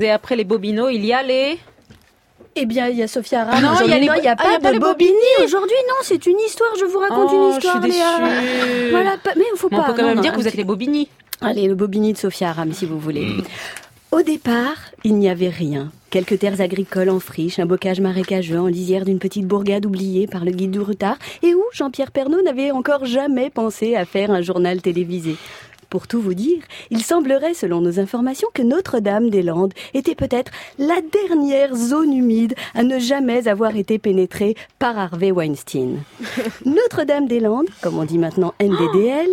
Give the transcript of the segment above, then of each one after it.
Et après les Bobineaux, il y a les... Eh bien, il y a Sophia Aram. Non, il a les- n'y a ah, pas a pas de les Bobigny. Bobigny. Aujourd'hui, non, c'est une histoire. Je vous raconte Oh, une je histoire, suis Léa. déçue. Voilà, pas- mais il faut Mais pas. on peut quand non, même non, dire que vous êtes les Bobigny. Allez, le Bobigny de Sophia Aram, si vous voulez. Au départ, il n'y avait rien. Quelques terres agricoles en friche, un bocage marécageux en lisière d'une petite bourgade oubliée par le guide du retard, et où Jean-Pierre Pernaud n'avait encore jamais pensé à faire un journal télévisé. Pour tout vous dire, il semblerait, selon nos informations, que Notre-Dame-des-Landes était peut-être la dernière zone humide à ne jamais avoir été pénétrée par Harvey Weinstein. Notre-Dame-des-Landes, comme on dit maintenant NDDL,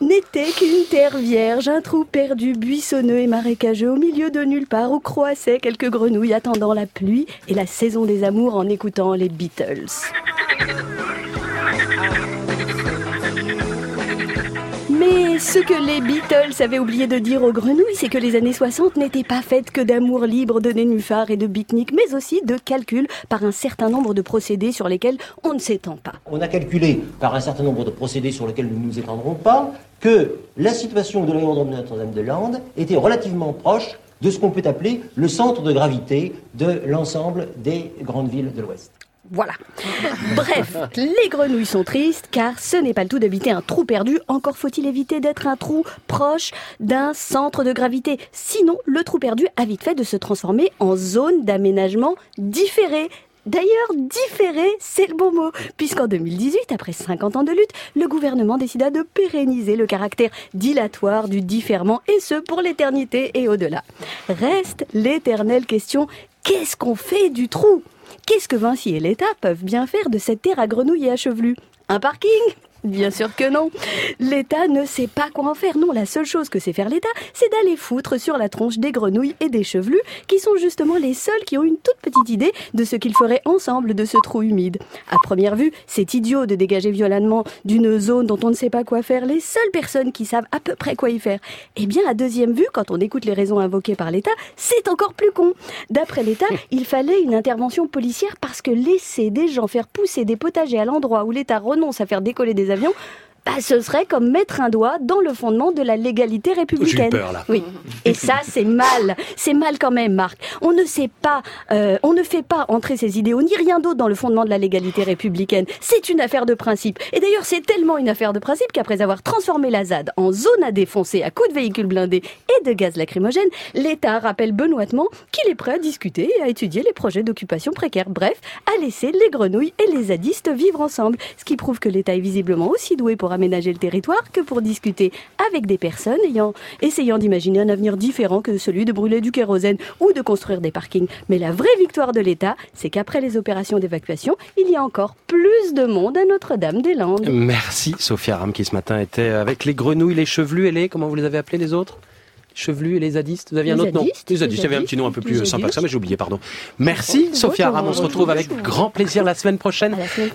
n'était qu'une terre vierge, un trou perdu, buissonneux et marécageux au milieu de nulle part où croissaient quelques grenouilles attendant la pluie et la saison des amours en écoutant les Beatles. Mais ce que les Beatles avaient oublié de dire aux grenouilles, c'est que les années 60 n'étaient pas faites que d'amour libre, de nénuphars et de pique-niques, mais aussi de calculs par un certain nombre de procédés sur lesquels on ne s'étend pas. On a calculé par un certain nombre de procédés sur lesquels nous ne nous étendrons pas que la situation de l'aérodrome de Notre-Dame-de-Lande était relativement proche de ce qu'on peut appeler le centre de gravité de l'ensemble des grandes villes de l'Ouest. Voilà. Bref, les grenouilles sont tristes car ce n'est pas le tout d'habiter un trou perdu, encore faut-il éviter d'être un trou proche d'un centre de gravité. Sinon, le trou perdu a vite fait de se transformer en zone d'aménagement différé. D'ailleurs, différé, c'est le bon mot, puisqu'en 2018, après 50 ans de lutte, le gouvernement décida de pérenniser le caractère dilatoire du différement, et ce pour l'éternité et au-delà. Reste l'éternelle question, qu'est-ce qu'on fait du trou? Qu'est-ce que Vinci et l'État peuvent bien faire de cette terre à grenouilles et à chevelus? Un parking? Bien sûr que non. L'État ne sait pas quoi en faire. Non, la seule chose que sait faire l'État, c'est d'aller foutre sur la tronche des grenouilles et des chevelus, qui sont justement les seuls qui ont une toute petite idée de ce qu'ils feraient ensemble de ce trou humide. À première vue, c'est idiot de dégager violemment d'une zone dont on ne sait pas quoi faire les seules personnes qui savent à peu près quoi y faire. Eh bien, à deuxième vue, quand on écoute les raisons invoquées par l'État, c'est encore plus con. D'après l'État, il fallait une intervention policière parce que laisser des gens faire pousser des potagers à l'endroit où l'État renonce à faire décoller des avião. Bah, ce serait comme mettre un doigt dans le fondement de la légalité républicaine. Peur, là. Oui. Et ça, c'est mal. C'est mal quand même, Marc. On ne sait pas, euh, on ne fait pas entrer ces idéaux ni rien d'autre dans le fondement de la légalité républicaine. C'est une affaire de principe. Et d'ailleurs, c'est tellement une affaire de principe qu'après avoir transformé la ZAD en zone à défoncer à coups de véhicules blindés et de gaz lacrymogène, l'État rappelle benoîtement qu'il est prêt à discuter et à étudier les projets d'occupation précaire. Bref, à laisser les grenouilles et les zadistes vivre ensemble. Ce qui prouve que l'État est visiblement aussi doué pour aménager le territoire que pour discuter avec des personnes ayant, essayant d'imaginer un avenir différent que celui de brûler du kérosène ou de construire des parkings. Mais la vraie victoire de l'État, c'est qu'après les opérations d'évacuation, il y a encore plus de monde à Notre-Dame-des-Landes. Merci Sophia Ram qui ce matin était avec les grenouilles, les chevelus et les, comment vous les avez appelés les autres? Chevelus et les zadistes Vous aviez Les un autre nom Les zadistes, avait un petit nom un peu plus sympa que ça, mais j'ai oublié, pardon. Merci Sophia Ram, on se retrouve avec grand plaisir la semaine prochaine.